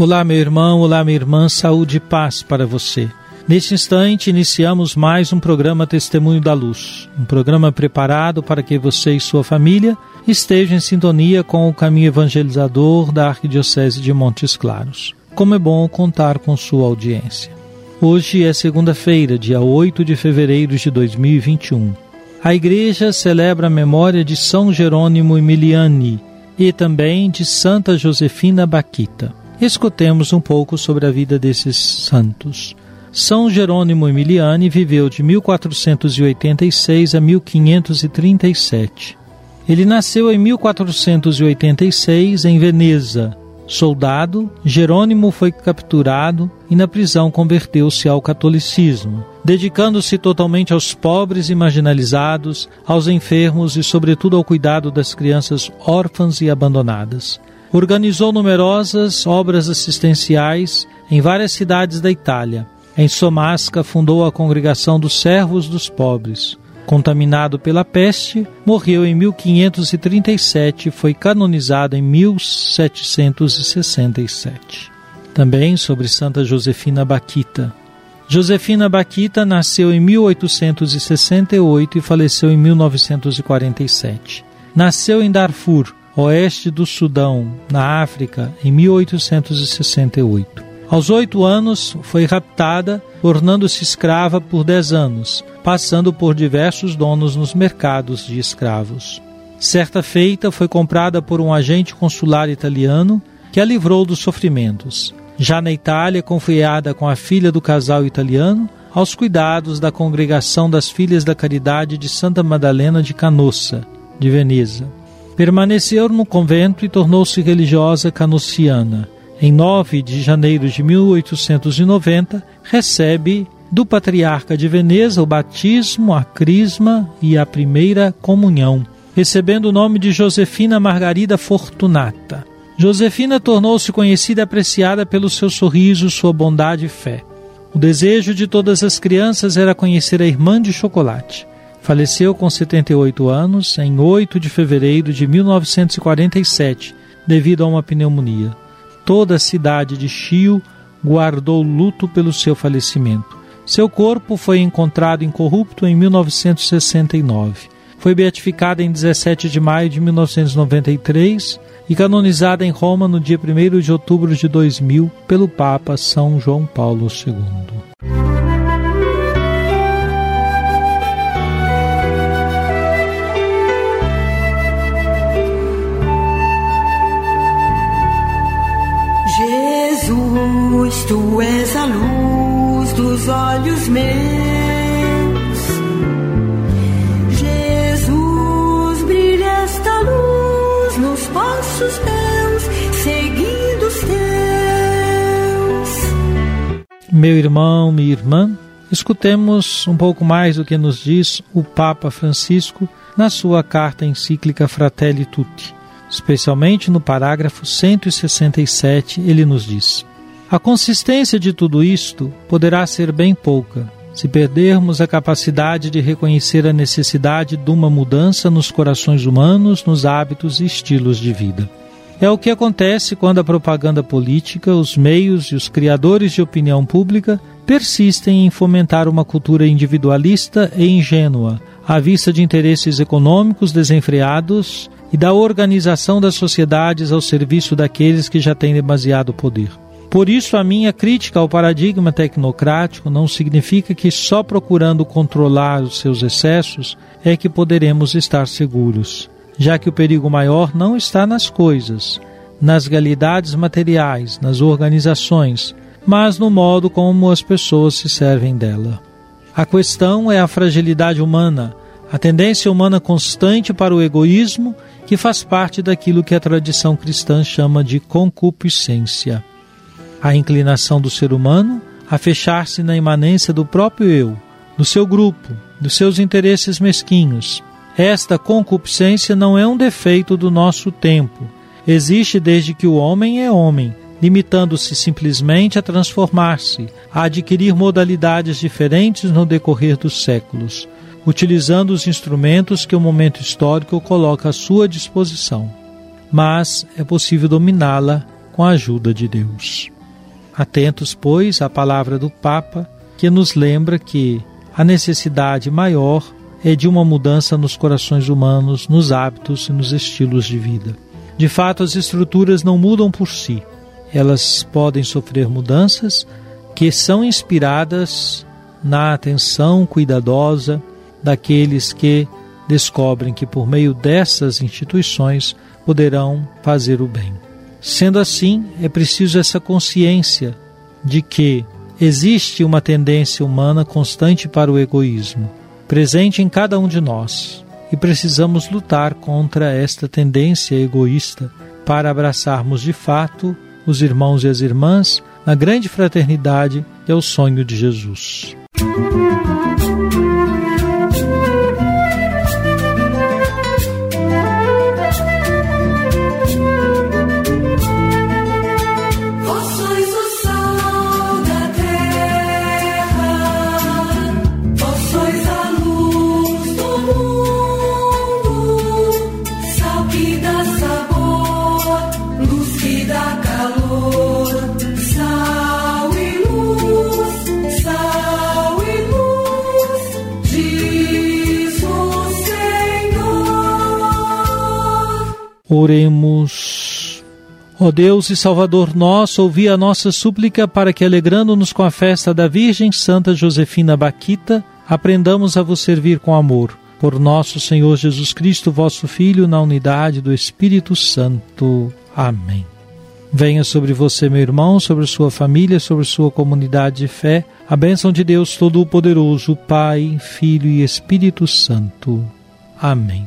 Olá, meu irmão, olá, minha irmã, saúde e paz para você. Neste instante, iniciamos mais um programa Testemunho da Luz, um programa preparado para que você e sua família estejam em sintonia com o caminho evangelizador da Arquidiocese de Montes Claros. Como é bom contar com sua audiência. Hoje é segunda-feira, dia 8 de fevereiro de 2021. A igreja celebra a memória de São Jerônimo Emiliani e também de Santa Josefina Baquita. Escutemos um pouco sobre a vida desses santos. São Jerônimo Emiliani viveu de 1486 a 1537. Ele nasceu em 1486 em Veneza. Soldado, Jerônimo foi capturado e na prisão converteu-se ao catolicismo, dedicando-se totalmente aos pobres e marginalizados, aos enfermos e, sobretudo, ao cuidado das crianças órfãs e abandonadas. Organizou numerosas obras assistenciais em várias cidades da Itália. Em Somasca fundou a Congregação dos Servos dos Pobres. Contaminado pela peste, morreu em 1537 e foi canonizado em 1767. Também sobre Santa Josefina Baquita. Josefina Baquita nasceu em 1868 e faleceu em 1947. Nasceu em Darfur, oeste do Sudão, na África, em 1868. Aos oito anos, foi raptada, tornando-se escrava por dez anos, passando por diversos donos nos mercados de escravos. Certa feita, foi comprada por um agente consular italiano que a livrou dos sofrimentos. Já na Itália, confiada com a filha do casal italiano, aos cuidados da Congregação das Filhas da Caridade de Santa Madalena de Canossa, de Veneza. Permaneceu no convento e tornou-se religiosa canossiana. Em 9 de janeiro de 1890, recebe do patriarca de Veneza o batismo, a crisma e a primeira comunhão, recebendo o nome de Josefina Margarida Fortunata. Josefina tornou-se conhecida e apreciada pelo seu sorriso, sua bondade e fé. O desejo de todas as crianças era conhecer a irmã de chocolate. Faleceu com 78 anos em 8 de fevereiro de 1947, devido a uma pneumonia. Toda a cidade de Chio guardou luto pelo seu falecimento. Seu corpo foi encontrado incorrupto em 1969. Foi beatificada em 17 de maio de 1993 e canonizada em Roma no dia 1 de outubro de 2000 pelo Papa São João Paulo II. Tu és a luz dos olhos meus. Jesus, brilha esta luz nos passos meus, seguindo os teus. Meu irmão, minha irmã, escutemos um pouco mais do que nos diz o Papa Francisco na sua carta encíclica Fratelli Tutti. Especialmente no parágrafo 167, ele nos diz: A consistência de tudo isto poderá ser bem pouca, se perdermos a capacidade de reconhecer a necessidade de uma mudança nos corações humanos, nos hábitos e estilos de vida. É o que acontece quando a propaganda política, os meios e os criadores de opinião pública persistem em fomentar uma cultura individualista e ingênua, à vista de interesses econômicos desenfreados e da organização das sociedades ao serviço daqueles que já têm demasiado poder. Por isso, a minha crítica ao paradigma tecnocrático não significa que só procurando controlar os seus excessos é que poderemos estar seguros, já que o perigo maior não está nas coisas, nas realidades materiais, nas organizações, mas no modo como as pessoas se servem dela. A questão é a fragilidade humana, a tendência humana constante para o egoísmo, que faz parte daquilo que a tradição cristã chama de concupiscência a inclinação do ser humano a fechar-se na imanência do próprio eu, do seu grupo, dos seus interesses mesquinhos. Esta concupiscência não é um defeito do nosso tempo. Existe desde que o homem é homem, limitando-se simplesmente a transformar-se, a adquirir modalidades diferentes no decorrer dos séculos, utilizando os instrumentos que o momento histórico coloca à sua disposição. Mas é possível dominá-la com a ajuda de Deus. Atentos, pois, à palavra do Papa, que nos lembra que a necessidade maior é de uma mudança nos corações humanos, nos hábitos e nos estilos de vida. De fato, as estruturas não mudam por si. Elas podem sofrer mudanças que são inspiradas na atenção cuidadosa daqueles que descobrem que por meio dessas instituições poderão fazer o bem. Sendo assim, é preciso essa consciência de que existe uma tendência humana constante para o egoísmo, presente em cada um de nós, e precisamos lutar contra esta tendência egoísta para abraçarmos de fato os irmãos e as irmãs na grande fraternidade que é o sonho de Jesus. Música Oremos. Ó Deus e Salvador nosso, ouvi a nossa súplica para que, alegrando-nos com a festa da Virgem Santa Josefina Baquita, aprendamos a vos servir com amor. Por nosso Senhor Jesus Cristo, vosso Filho, na unidade do Espírito Santo. Amém. Venha sobre você, meu irmão, sobre sua família, sobre sua comunidade de fé, a bênção de Deus Todo-Poderoso, Pai, Filho e Espírito Santo. Amém.